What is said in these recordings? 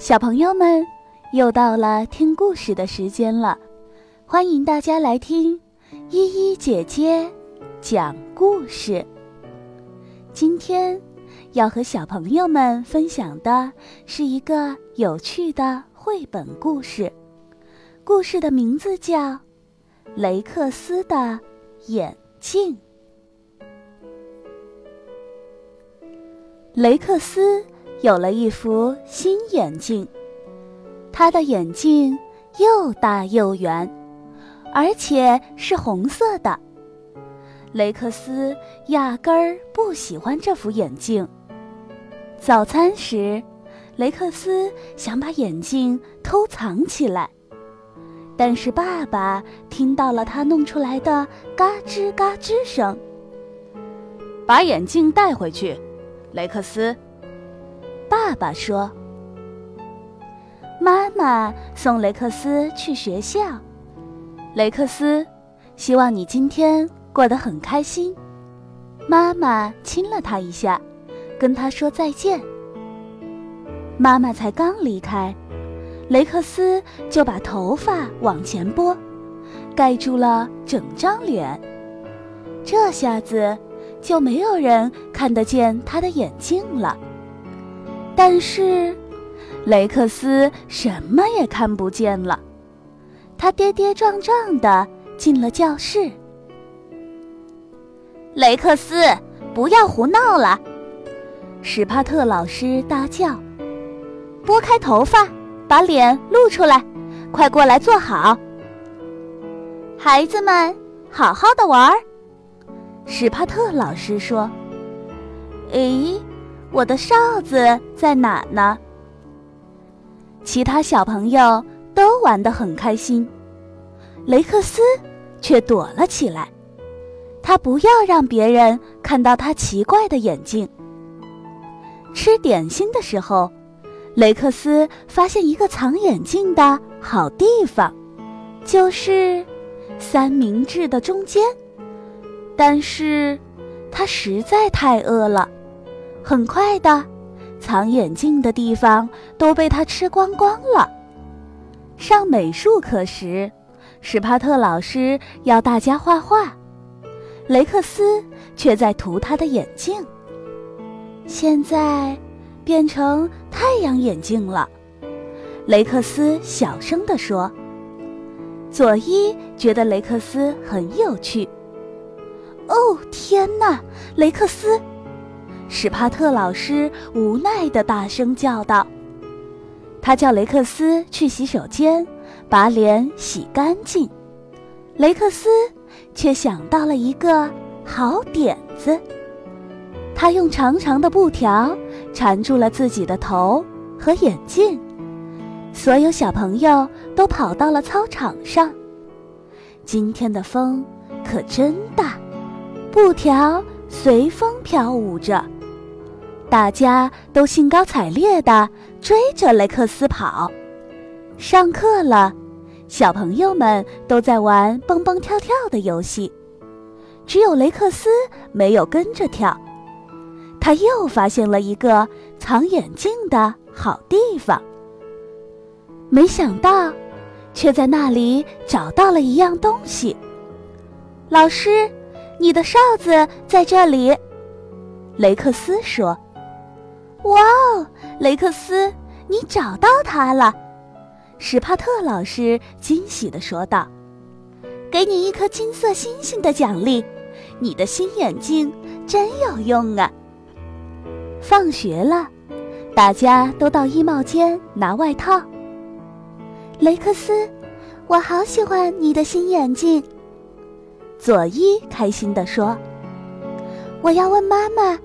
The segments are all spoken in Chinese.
小朋友们，又到了听故事的时间了，欢迎大家来听依依姐姐讲故事。今天要和小朋友们分享的是一个有趣的绘本故事，故事的名字叫《雷克斯的眼镜》。雷克斯。有了一副新眼镜，他的眼镜又大又圆，而且是红色的。雷克斯压根儿不喜欢这副眼镜。早餐时，雷克斯想把眼镜偷藏起来，但是爸爸听到了他弄出来的嘎吱嘎吱声。把眼镜带回去，雷克斯。爸爸说：“妈妈送雷克斯去学校。雷克斯，希望你今天过得很开心。”妈妈亲了他一下，跟他说再见。妈妈才刚离开，雷克斯就把头发往前拨，盖住了整张脸。这下子就没有人看得见他的眼镜了。但是，雷克斯什么也看不见了。他跌跌撞撞的进了教室。雷克斯，不要胡闹了！史帕特老师大叫：“拨开头发，把脸露出来，快过来坐好。”孩子们，好好的玩儿。史帕特老师说：“诶。”我的哨子在哪呢？其他小朋友都玩得很开心，雷克斯却躲了起来。他不要让别人看到他奇怪的眼睛。吃点心的时候，雷克斯发现一个藏眼镜的好地方，就是三明治的中间。但是，他实在太饿了。很快的，藏眼镜的地方都被他吃光光了。上美术课时，史帕特老师要大家画画，雷克斯却在涂他的眼镜。现在变成太阳眼镜了，雷克斯小声地说。佐伊觉得雷克斯很有趣。哦，天哪，雷克斯！史帕特老师无奈地大声叫道：“他叫雷克斯去洗手间，把脸洗干净。”雷克斯却想到了一个好点子，他用长长的布条缠住了自己的头和眼镜。所有小朋友都跑到了操场上。今天的风可真大，布条随风飘舞着。大家都兴高采烈地追着雷克斯跑。上课了，小朋友们都在玩蹦蹦跳跳的游戏，只有雷克斯没有跟着跳。他又发现了一个藏眼镜的好地方，没想到，却在那里找到了一样东西。老师，你的哨子在这里。雷克斯说。哇哦，雷克斯，你找到它了！史帕特老师惊喜地说道：“给你一颗金色星星的奖励，你的新眼镜真有用啊！”放学了，大家都到衣帽间拿外套。雷克斯，我好喜欢你的新眼镜。佐伊开心地说：“我要问妈妈。”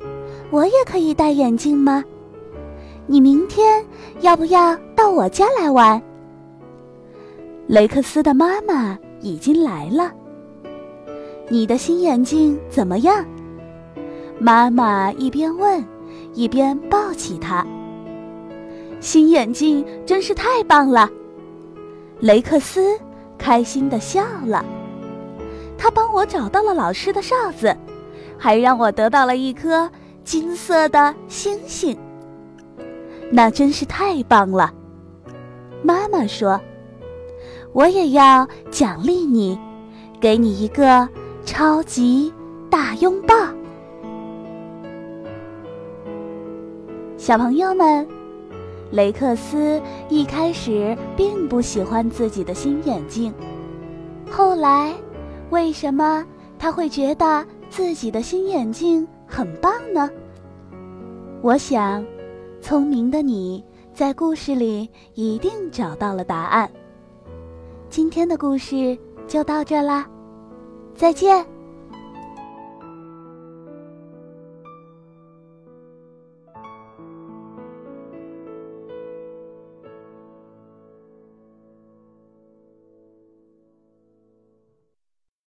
我也可以戴眼镜吗？你明天要不要到我家来玩？雷克斯的妈妈已经来了。你的新眼镜怎么样？妈妈一边问，一边抱起他。新眼镜真是太棒了！雷克斯开心的笑了。他帮我找到了老师的哨子，还让我得到了一颗。金色的星星，那真是太棒了！妈妈说：“我也要奖励你，给你一个超级大拥抱。”小朋友们，雷克斯一开始并不喜欢自己的新眼镜，后来，为什么他会觉得自己的新眼镜很棒呢？我想，聪明的你在故事里一定找到了答案。今天的故事就到这啦，再见。